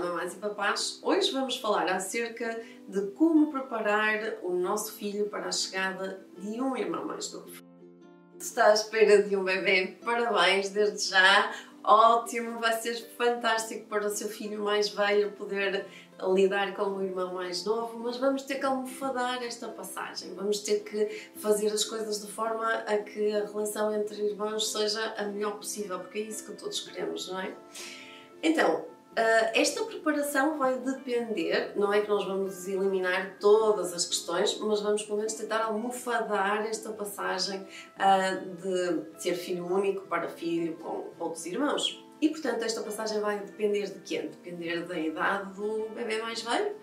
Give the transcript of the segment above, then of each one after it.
Mamães e papás! Hoje vamos falar acerca de como preparar o nosso filho para a chegada de um irmão mais novo. Se está à espera de um bebê, parabéns desde já! Ótimo, vai ser fantástico para o seu filho mais velho poder lidar com o irmão mais novo, mas vamos ter que almofadar esta passagem, vamos ter que fazer as coisas de forma a que a relação entre irmãos seja a melhor possível, porque é isso que todos queremos, não é? Então, esta preparação vai depender, não é que nós vamos eliminar todas as questões, mas vamos pelo menos tentar almofadar esta passagem uh, de ser filho único para filho com outros irmãos. E portanto, esta passagem vai depender de quê? Depender da idade do bebê mais velho,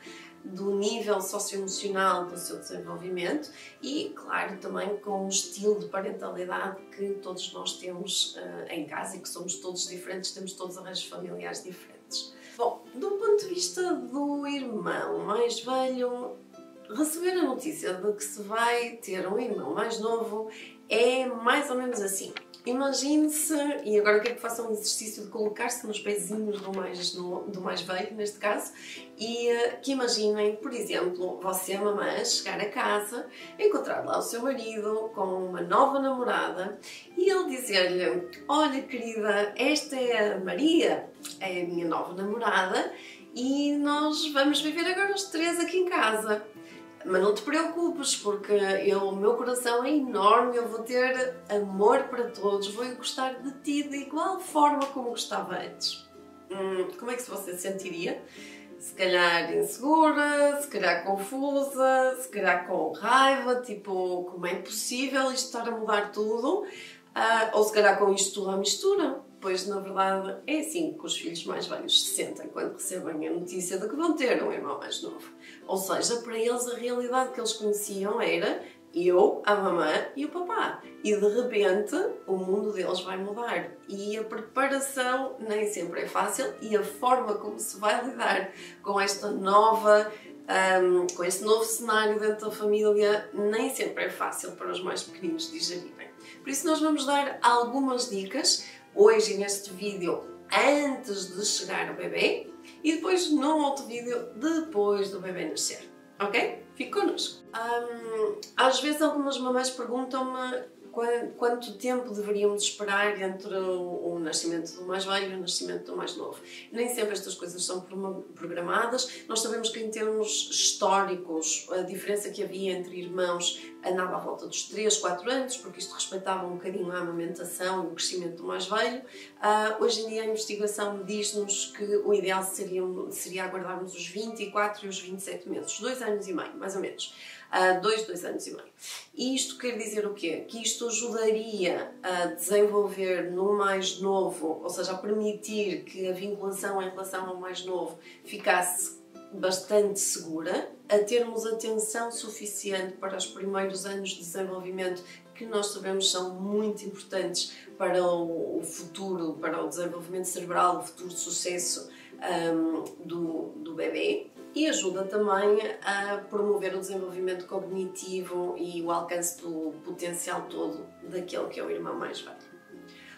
do nível socioemocional do seu desenvolvimento e, claro, também com o estilo de parentalidade que todos nós temos uh, em casa e que somos todos diferentes, temos todos arranjos familiares diferentes. Bom, do ponto de vista do irmão mais velho, receber a notícia de que se vai ter um irmão mais novo é mais ou menos assim. Imagine-se, e agora quero que façam um exercício de colocar-se nos pezinhos do mais, do mais velho, neste caso, e uh, que imaginem, por exemplo, você, mamãe, chegar a casa, encontrar lá o seu marido com uma nova namorada e ele dizer-lhe: Olha, querida, esta é a Maria, é a minha nova namorada, e nós vamos viver agora os três aqui em casa. Mas não te preocupes, porque eu, o meu coração é enorme, eu vou ter amor para todos, vou gostar de ti de igual forma como gostava antes. Hum, como é que você se sentiria? Se calhar insegura, se calhar confusa, se calhar com raiva, tipo, como é possível isto estar a mudar tudo? Uh, ou se calhar com isto tudo à mistura? Pois, na verdade, é assim que os filhos mais velhos se sentem quando recebem a notícia de que vão ter um irmão mais novo. Ou seja, para eles a realidade que eles conheciam era eu, a mamã e o papá. E de repente o mundo deles vai mudar. E a preparação nem sempre é fácil e a forma como se vai lidar com esta nova. Um, com este novo cenário dentro da família, nem sempre é fácil para os mais pequeninos digerirem. Por isso, nós vamos dar algumas dicas hoje neste vídeo antes de chegar o bebê e depois num outro vídeo depois do bebê nascer, ok? Fique connosco. Um, às vezes algumas mamães perguntam-me quanto tempo deveríamos esperar entre o nascimento do mais velho e o nascimento do mais novo. Nem sempre estas coisas são programadas. Nós sabemos que, em termos históricos, a diferença que havia entre irmãos andava à volta dos 3, 4 anos, porque isto respeitava um bocadinho a amamentação o crescimento do mais velho. Uh, hoje em dia, a investigação diz-nos que o ideal seria, seria aguardarmos os 24 e os 27 meses, dois anos e meio, mais ou menos uh, dois, dois anos e meio. E isto quer dizer o quê? Que isto ajudaria a desenvolver no mais novo, ou seja, a permitir que a vinculação em relação ao mais novo ficasse bastante segura, a termos atenção suficiente para os primeiros anos de desenvolvimento que nós sabemos são muito importantes para o futuro, para o desenvolvimento cerebral, o futuro sucesso um, do, do bebê e ajuda também a promover o desenvolvimento cognitivo e o alcance do potencial todo daquele que é o irmão mais velho.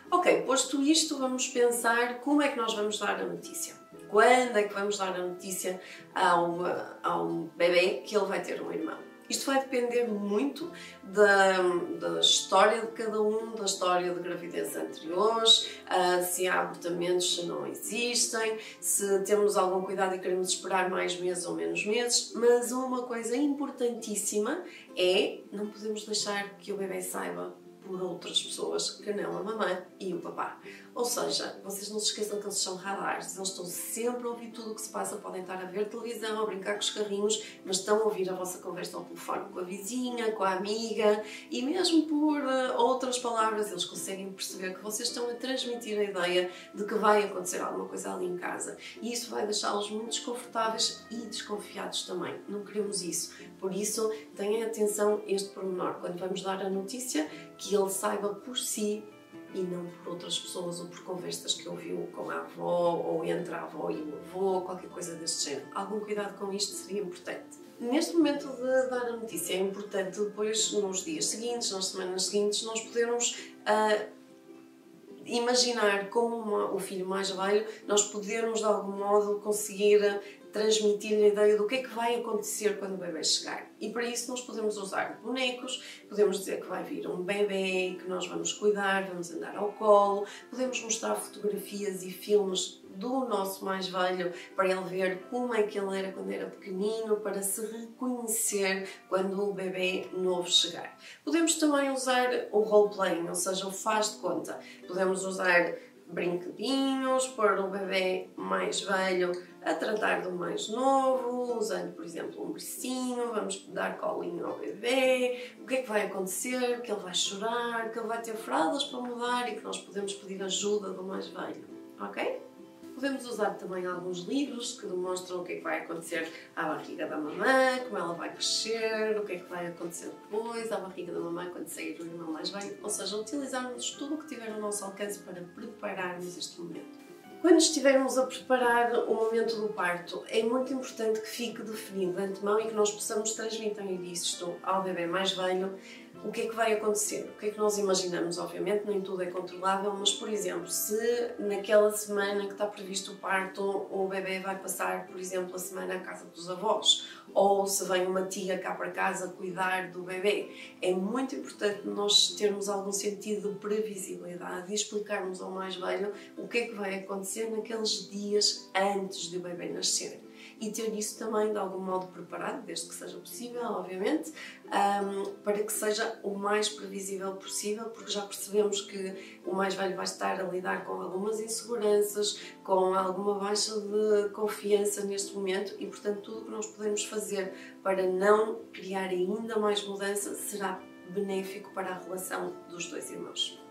Ok, posto isto, vamos pensar como é que nós vamos dar a notícia. Quando é que vamos dar a notícia a, uma, a um bebê que ele vai ter um irmão? Isto vai depender muito da, da história de cada um, da história de gravidez anteriores, uh, se há abortamentos, se não existem, se temos algum cuidado e queremos esperar mais meses ou menos meses. Mas uma coisa importantíssima é não podemos deixar que o bebê saiba por outras pessoas que não a mamãe e o papá. Ou seja, vocês não se esqueçam que eles são radares, eles estão sempre a ouvir tudo o que se passa, podem estar a ver televisão, a brincar com os carrinhos, mas estão a ouvir a vossa conversa ao telefone com a vizinha, com a amiga e mesmo por uh, outras palavras eles conseguem perceber que vocês estão a transmitir a ideia de que vai acontecer alguma coisa ali em casa e isso vai deixá-los muito desconfortáveis e desconfiados também. Não queremos isso. Por isso, tenham atenção este pormenor. Quando vamos dar a notícia, que ele saiba por si e não por outras pessoas ou por conversas que ouviu com a avó ou entre a avó e o avô, qualquer coisa deste género. Algum cuidado com isto seria importante. Neste momento de dar a notícia é importante depois, nos dias seguintes, nas semanas seguintes, nós podermos uh, imaginar como uma, o filho mais velho nós podermos de algum modo conseguir transmitir-lhe a ideia do que é que vai acontecer quando o bebê chegar. E para isso nós podemos usar bonecos, podemos dizer que vai vir um bebê, que nós vamos cuidar, vamos andar ao colo, podemos mostrar fotografias e filmes do nosso mais velho para ele ver como é que ele era quando era pequenino, para se reconhecer quando o bebê novo chegar. Podemos também usar o role-playing, ou seja, o faz de conta. Podemos usar brinquedinhos, pôr o bebê mais velho a tratar do mais novo, usando, por exemplo, um bercinho, vamos dar colinho ao bebê, o que é que vai acontecer, que ele vai chorar, que ele vai ter fraldas para mudar e que nós podemos pedir ajuda do mais velho, ok? Podemos usar também alguns livros que demonstram o que é que vai acontecer à barriga da mamãe, como ela vai crescer, o que é que vai acontecer depois à barriga da mamãe quando sair o irmão mais velho. Ou seja, utilizarmos tudo o que tiver ao nosso alcance para prepararmos este momento. Quando estivermos a preparar o momento do parto, é muito importante que fique definido de antemão e que nós possamos transmitir isto ao bebê mais velho o que é que vai acontecer? O que é que nós imaginamos? Obviamente, nem tudo é controlável, mas, por exemplo, se naquela semana que está previsto o parto, o bebê vai passar, por exemplo, a semana à casa dos avós, ou se vem uma tia cá para casa cuidar do bebê, é muito importante nós termos algum sentido de previsibilidade e explicarmos ao mais velho o que é que vai acontecer naqueles dias antes do bebê nascer e ter isso também de algum modo preparado, desde que seja possível, obviamente, para que seja o mais previsível possível, porque já percebemos que o mais velho vai estar a lidar com algumas inseguranças, com alguma baixa de confiança neste momento e, portanto, tudo o que nós podemos fazer para não criar ainda mais mudança será benéfico para a relação dos dois irmãos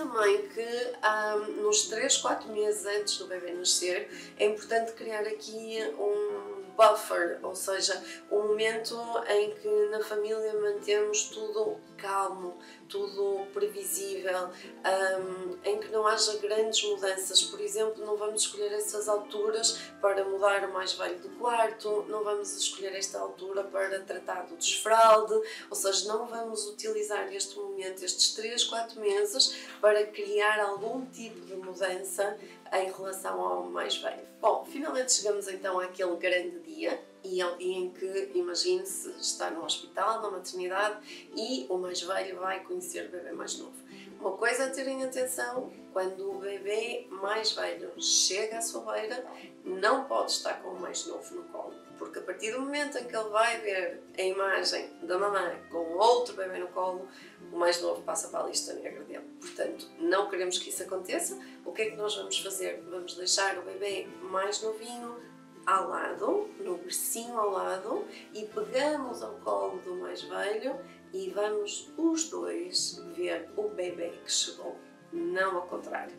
também que um, nos 3, 4 meses antes do bebê nascer é importante criar aqui um buffer, ou seja, um momento em que na família mantemos tudo calmo, tudo previsível, um, em que não haja grandes mudanças. Por exemplo, não vamos escolher essas alturas para mudar o mais velho do quarto, não vamos escolher esta altura para tratar do desfralde, ou seja, não vamos utilizar este momento, estes 3, 4 meses, para criar algum tipo de mudança em relação ao mais velho. Bom, finalmente chegamos então àquele grande dia e é o dia em que, imagine-se, está no hospital, na maternidade e o mais velho vai conhecer o bebê mais novo. Uma coisa a terem atenção, quando o bebê mais velho chega à sua beira, não pode estar com o mais novo no colo, porque a partir do momento em que ele vai ver a imagem da mamãe com outro bebê no colo, o mais novo passa para a lista negra dele. Portanto, não queremos que isso aconteça. O que é que nós vamos fazer? Vamos deixar o bebê mais novinho ao lado, no bercinho ao lado, e pegamos ao colo do mais velho e vamos os dois ver o bebê que chegou, não ao contrário.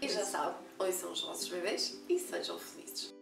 E já sabe, são os vossos bebês e sejam felizes.